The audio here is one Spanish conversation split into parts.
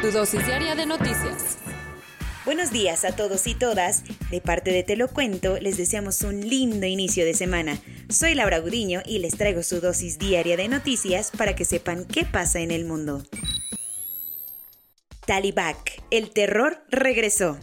Tu dosis diaria de noticias. Buenos días a todos y todas. De parte de Te lo cuento, les deseamos un lindo inicio de semana. Soy Laura Gudiño y les traigo su dosis diaria de noticias para que sepan qué pasa en el mundo. Talibak, el terror regresó.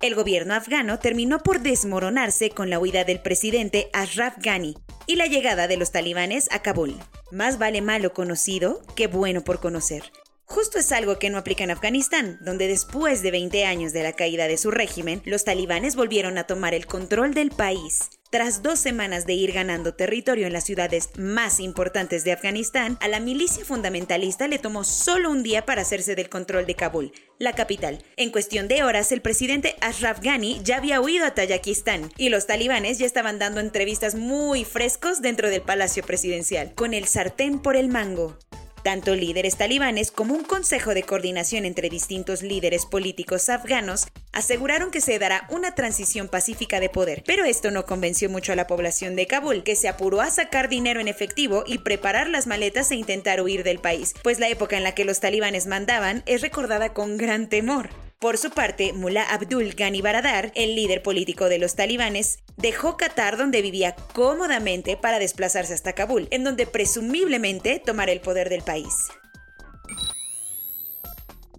El gobierno afgano terminó por desmoronarse con la huida del presidente Ashraf Ghani y la llegada de los talibanes a Kabul. Más vale malo conocido que bueno por conocer. Justo es algo que no aplica en Afganistán, donde después de 20 años de la caída de su régimen, los talibanes volvieron a tomar el control del país. Tras dos semanas de ir ganando territorio en las ciudades más importantes de Afganistán, a la milicia fundamentalista le tomó solo un día para hacerse del control de Kabul, la capital. En cuestión de horas, el presidente Ashraf Ghani ya había huido a Tayikistán y los talibanes ya estaban dando entrevistas muy frescos dentro del palacio presidencial, con el sartén por el mango. Tanto líderes talibanes como un consejo de coordinación entre distintos líderes políticos afganos aseguraron que se dará una transición pacífica de poder, pero esto no convenció mucho a la población de Kabul, que se apuró a sacar dinero en efectivo y preparar las maletas e intentar huir del país, pues la época en la que los talibanes mandaban es recordada con gran temor. Por su parte, Mullah Abdul Ghani Baradar, el líder político de los talibanes, dejó Qatar donde vivía cómodamente para desplazarse hasta Kabul, en donde presumiblemente tomará el poder del país.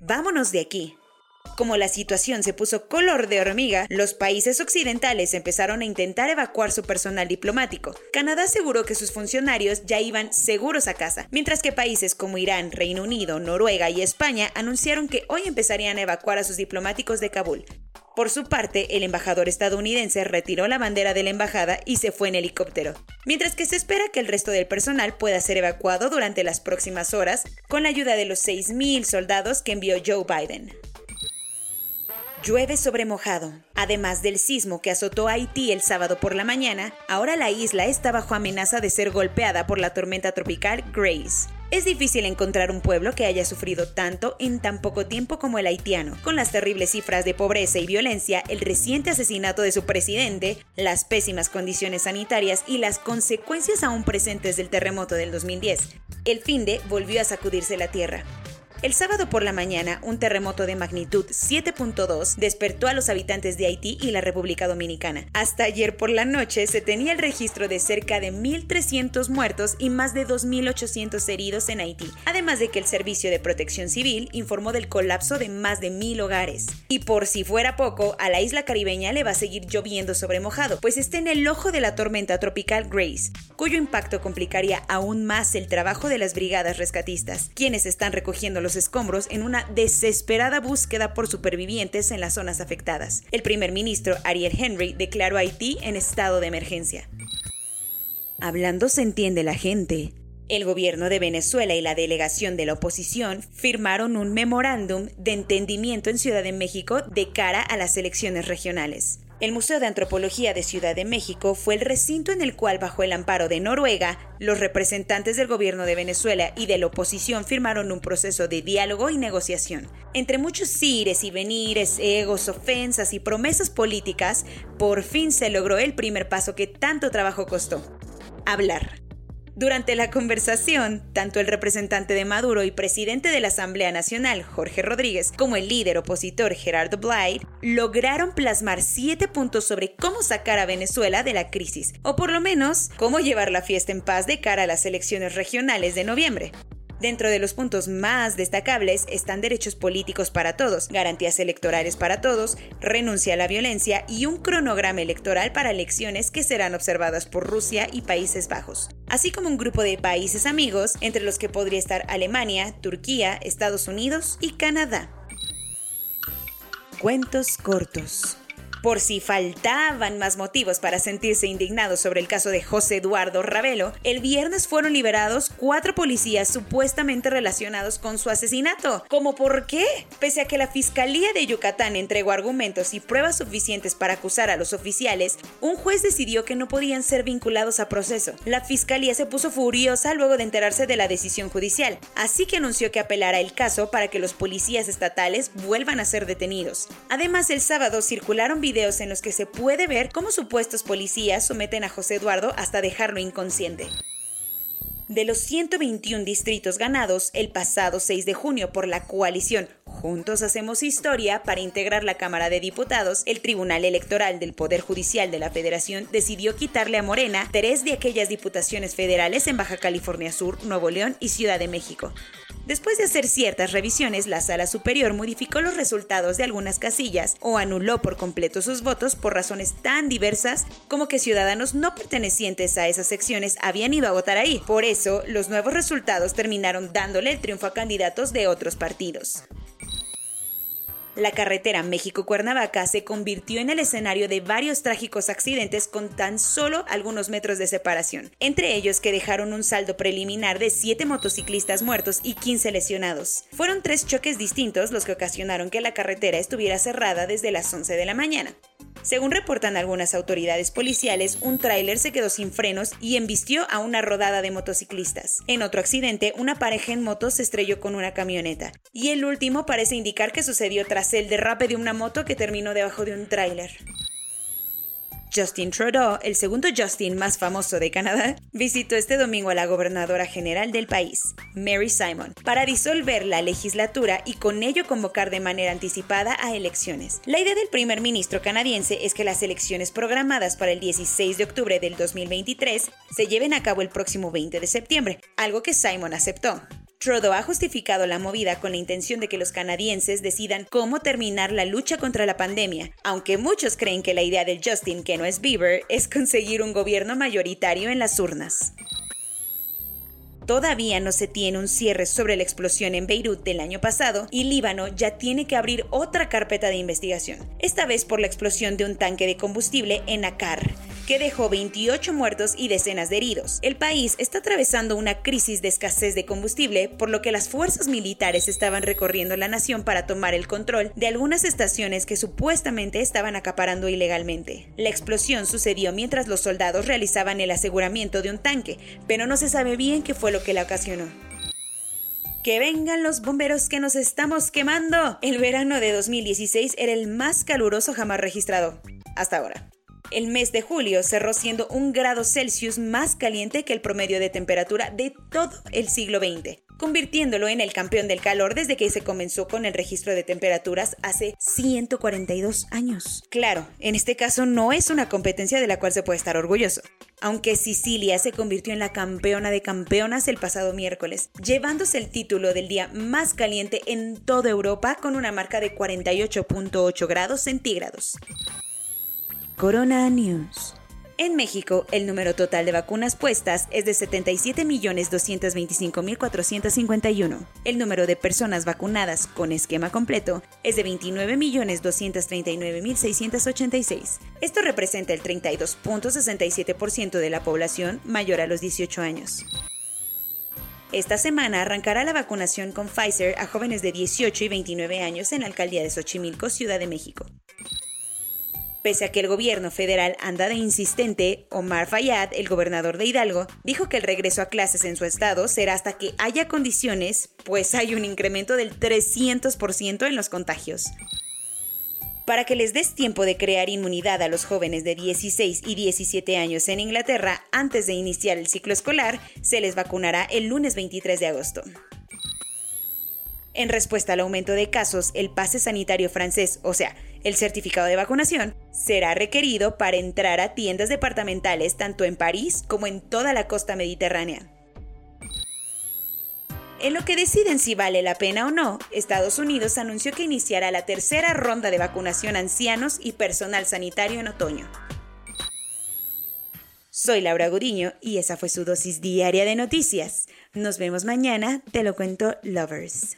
Vámonos de aquí. Como la situación se puso color de hormiga, los países occidentales empezaron a intentar evacuar su personal diplomático. Canadá aseguró que sus funcionarios ya iban seguros a casa, mientras que países como Irán, Reino Unido, Noruega y España anunciaron que hoy empezarían a evacuar a sus diplomáticos de Kabul. Por su parte, el embajador estadounidense retiró la bandera de la embajada y se fue en helicóptero, mientras que se espera que el resto del personal pueda ser evacuado durante las próximas horas con la ayuda de los 6.000 soldados que envió Joe Biden. Llueve sobre mojado. Además del sismo que azotó a Haití el sábado por la mañana, ahora la isla está bajo amenaza de ser golpeada por la tormenta tropical Grace. Es difícil encontrar un pueblo que haya sufrido tanto en tan poco tiempo como el haitiano, con las terribles cifras de pobreza y violencia, el reciente asesinato de su presidente, las pésimas condiciones sanitarias y las consecuencias aún presentes del terremoto del 2010. El fin de volvió a sacudirse la tierra. El sábado por la mañana, un terremoto de magnitud 7.2 despertó a los habitantes de Haití y la República Dominicana. Hasta ayer por la noche se tenía el registro de cerca de 1.300 muertos y más de 2.800 heridos en Haití, además de que el Servicio de Protección Civil informó del colapso de más de 1.000 hogares. Y por si fuera poco, a la isla caribeña le va a seguir lloviendo sobre mojado, pues está en el ojo de la tormenta tropical Grace, cuyo impacto complicaría aún más el trabajo de las brigadas rescatistas, quienes están recogiendo los escombros en una desesperada búsqueda por supervivientes en las zonas afectadas. El primer ministro Ariel Henry declaró a Haití en estado de emergencia. Hablando se entiende la gente. El gobierno de Venezuela y la delegación de la oposición firmaron un memorándum de entendimiento en Ciudad de México de cara a las elecciones regionales. El Museo de Antropología de Ciudad de México fue el recinto en el cual, bajo el amparo de Noruega, los representantes del gobierno de Venezuela y de la oposición firmaron un proceso de diálogo y negociación. Entre muchos ires y venires, egos, ofensas y promesas políticas, por fin se logró el primer paso que tanto trabajo costó. Hablar. Durante la conversación, tanto el representante de Maduro y presidente de la Asamblea Nacional, Jorge Rodríguez, como el líder opositor Gerardo Blyde, lograron plasmar siete puntos sobre cómo sacar a Venezuela de la crisis, o por lo menos cómo llevar la fiesta en paz de cara a las elecciones regionales de noviembre. Dentro de los puntos más destacables están derechos políticos para todos, garantías electorales para todos, renuncia a la violencia y un cronograma electoral para elecciones que serán observadas por Rusia y Países Bajos, así como un grupo de países amigos, entre los que podría estar Alemania, Turquía, Estados Unidos y Canadá. Cuentos cortos. Por si faltaban más motivos para sentirse indignados sobre el caso de José Eduardo Ravelo, el viernes fueron liberados cuatro policías supuestamente relacionados con su asesinato. ¿Cómo por qué? Pese a que la Fiscalía de Yucatán entregó argumentos y pruebas suficientes para acusar a los oficiales, un juez decidió que no podían ser vinculados a proceso. La Fiscalía se puso furiosa luego de enterarse de la decisión judicial, así que anunció que apelará el caso para que los policías estatales vuelvan a ser detenidos. Además, el sábado circularon en los que se puede ver cómo supuestos policías someten a José Eduardo hasta dejarlo inconsciente. De los 121 distritos ganados el pasado 6 de junio por la coalición Juntos Hacemos Historia para integrar la Cámara de Diputados, el Tribunal Electoral del Poder Judicial de la Federación decidió quitarle a Morena tres de aquellas diputaciones federales en Baja California Sur, Nuevo León y Ciudad de México. Después de hacer ciertas revisiones, la Sala Superior modificó los resultados de algunas casillas o anuló por completo sus votos por razones tan diversas como que ciudadanos no pertenecientes a esas secciones habían ido a votar ahí. Por eso, los nuevos resultados terminaron dándole el triunfo a candidatos de otros partidos. La carretera México-Cuernavaca se convirtió en el escenario de varios trágicos accidentes con tan solo algunos metros de separación, entre ellos que dejaron un saldo preliminar de 7 motociclistas muertos y 15 lesionados. Fueron tres choques distintos los que ocasionaron que la carretera estuviera cerrada desde las 11 de la mañana. Según reportan algunas autoridades policiales, un tráiler se quedó sin frenos y embistió a una rodada de motociclistas. En otro accidente, una pareja en moto se estrelló con una camioneta. Y el último parece indicar que sucedió tras el derrape de una moto que terminó debajo de un tráiler. Justin Trudeau, el segundo Justin más famoso de Canadá, visitó este domingo a la gobernadora general del país, Mary Simon, para disolver la legislatura y con ello convocar de manera anticipada a elecciones. La idea del primer ministro canadiense es que las elecciones programadas para el 16 de octubre del 2023 se lleven a cabo el próximo 20 de septiembre, algo que Simon aceptó. Trudeau ha justificado la movida con la intención de que los canadienses decidan cómo terminar la lucha contra la pandemia, aunque muchos creen que la idea del Justin, que no es Bieber, es conseguir un gobierno mayoritario en las urnas. Todavía no se tiene un cierre sobre la explosión en Beirut del año pasado y Líbano ya tiene que abrir otra carpeta de investigación, esta vez por la explosión de un tanque de combustible en Akar, que dejó 28 muertos y decenas de heridos. El país está atravesando una crisis de escasez de combustible, por lo que las fuerzas militares estaban recorriendo la nación para tomar el control de algunas estaciones que supuestamente estaban acaparando ilegalmente. La explosión sucedió mientras los soldados realizaban el aseguramiento de un tanque, pero no se sabe bien qué fue lo que la ocasionó. Que vengan los bomberos que nos estamos quemando. El verano de 2016 era el más caluroso jamás registrado. Hasta ahora. El mes de julio cerró siendo un grado Celsius más caliente que el promedio de temperatura de todo el siglo XX, convirtiéndolo en el campeón del calor desde que se comenzó con el registro de temperaturas hace 142 años. Claro, en este caso no es una competencia de la cual se puede estar orgulloso. Aunque Sicilia se convirtió en la campeona de campeonas el pasado miércoles, llevándose el título del día más caliente en toda Europa con una marca de 48.8 grados centígrados. Corona News. En México, el número total de vacunas puestas es de 77.225.451. El número de personas vacunadas con esquema completo es de 29.239.686. Esto representa el 32.67% de la población mayor a los 18 años. Esta semana arrancará la vacunación con Pfizer a jóvenes de 18 y 29 años en la alcaldía de Xochimilco, Ciudad de México. Pese a que el gobierno federal anda de insistente, Omar Fayad, el gobernador de Hidalgo, dijo que el regreso a clases en su estado será hasta que haya condiciones, pues hay un incremento del 300% en los contagios. Para que les des tiempo de crear inmunidad a los jóvenes de 16 y 17 años en Inglaterra antes de iniciar el ciclo escolar, se les vacunará el lunes 23 de agosto. En respuesta al aumento de casos, el pase sanitario francés, o sea, el certificado de vacunación, será requerido para entrar a tiendas departamentales tanto en París como en toda la costa mediterránea. En lo que deciden si vale la pena o no, Estados Unidos anunció que iniciará la tercera ronda de vacunación ancianos y personal sanitario en otoño. Soy Laura Gudiño y esa fue su dosis diaria de noticias. Nos vemos mañana, te lo cuento, lovers.